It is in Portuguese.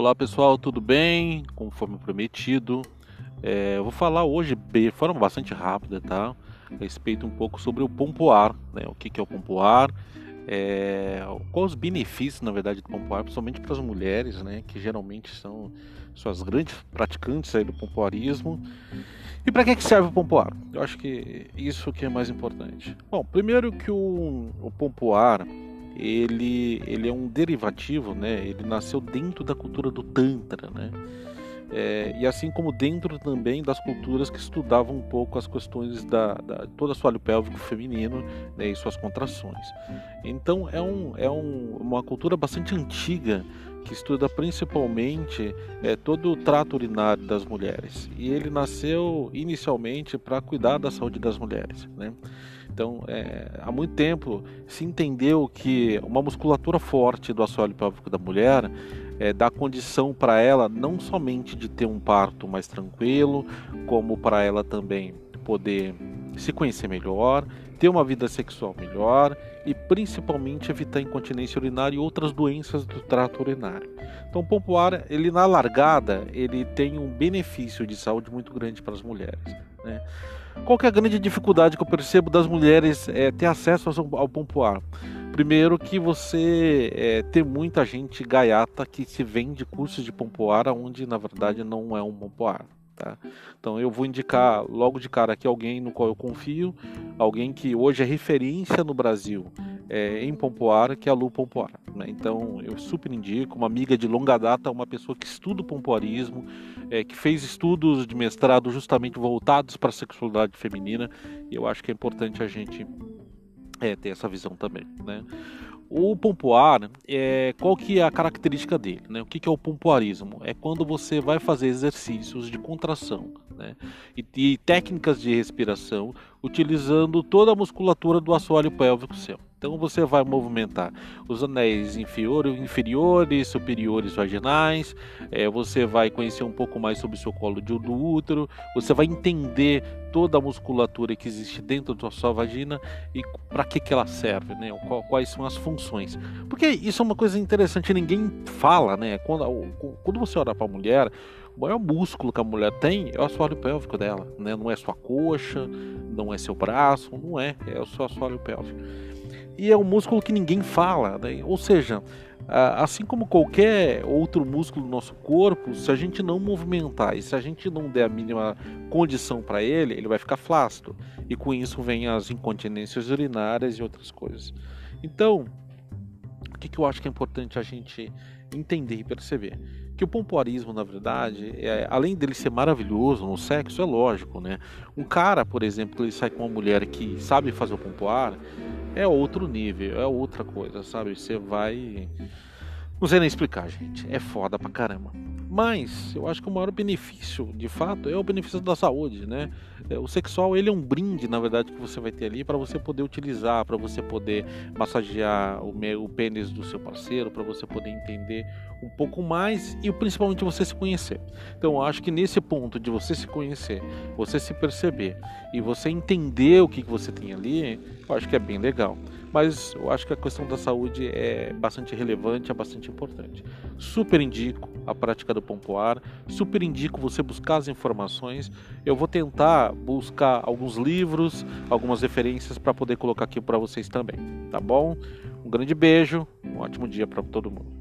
Olá pessoal, tudo bem? Conforme prometido, é, eu vou falar hoje de forma bastante rápida, tá? A respeito um pouco sobre o pompoar, né? O que, que é o pompoar, é, quais os benefícios, na verdade, do pompoar, principalmente para as mulheres, né? Que geralmente são suas grandes praticantes aí do pompoarismo. E para que, que serve o pompoar? Eu acho que isso que é mais importante. Bom, primeiro que o, o pompoar ele, ele é um derivativo, né? Ele nasceu dentro da cultura do Tantra, né? É, e assim como dentro também das culturas que estudavam um pouco as questões da, da todo o assoalho pélvico feminino né, e suas contrações. Então é, um, é um, uma cultura bastante antiga que estuda principalmente é, todo o trato urinário das mulheres. E ele nasceu inicialmente para cuidar da saúde das mulheres. Né? Então, é, há muito tempo se entendeu que uma musculatura forte do assoalho pélvico da mulher é, dá condição para ela não somente de ter um parto mais tranquilo, como para ela também poder se conhecer melhor, ter uma vida sexual melhor e principalmente evitar incontinência urinária e outras doenças do trato urinário. Então, o pompoar, ele na largada, ele tem um benefício de saúde muito grande para as mulheres. Né? Qual é a grande dificuldade que eu percebo das mulheres é, ter acesso ao, pompoar? Primeiro que você é, tem muita gente gaiata que se vende cursos de pompoar onde na verdade não é um pompoar. Tá? Então eu vou indicar logo de cara aqui alguém no qual eu confio, alguém que hoje é referência no Brasil é, em pompoar, que é a Lu Pompoar. Né? Então eu super indico, uma amiga de longa data, uma pessoa que estuda o pompoarismo, é, que fez estudos de mestrado justamente voltados para a sexualidade feminina, e eu acho que é importante a gente é, ter essa visão também. Né? O pompoar, é, qual que é a característica dele? Né? O que, que é o pompoarismo? É quando você vai fazer exercícios de contração né? e, e técnicas de respiração utilizando toda a musculatura do assoalho pélvico seu. Então você vai movimentar os anéis inferiores, inferiores superiores vaginais, é, você vai conhecer um pouco mais sobre o seu colo do útero, você vai entender toda a musculatura que existe dentro da sua vagina e para que, que ela serve, né? quais são as funções. Porque isso é uma coisa interessante, ninguém fala, né? Quando, quando você olha para a mulher, o maior músculo que a mulher tem é o assoalho pélvico dela, né? Não é sua coxa, não é seu braço, não é, é o seu assoalho pélvico e é um músculo que ninguém fala, né? ou seja, assim como qualquer outro músculo do nosso corpo, se a gente não movimentar e se a gente não der a mínima condição para ele, ele vai ficar flácido e com isso vem as incontinências urinárias e outras coisas. Então, o que, eu acho que é importante a gente entender e perceber? que o pompoarismo, na verdade, é, além dele ser maravilhoso no sexo, é lógico, né? Um cara, por exemplo, ele sai com uma mulher que sabe fazer o pompoar, é outro nível, é outra coisa, sabe? Você vai. Não sei nem explicar, gente. É foda pra caramba. Mas eu acho que o maior benefício, de fato, é o benefício da saúde, né? É, o sexual ele é um brinde, na verdade, que você vai ter ali para você poder utilizar, para você poder massagear o, o pênis do seu parceiro, para você poder entender um pouco mais e principalmente você se conhecer. Então eu acho que nesse ponto de você se conhecer, você se perceber e você entender o que, que você tem ali, eu acho que é bem legal mas eu acho que a questão da saúde é bastante relevante, é bastante importante. Super indico a prática do pompoar, super indico você buscar as informações. Eu vou tentar buscar alguns livros, algumas referências para poder colocar aqui para vocês também, tá bom? Um grande beijo, um ótimo dia para todo mundo.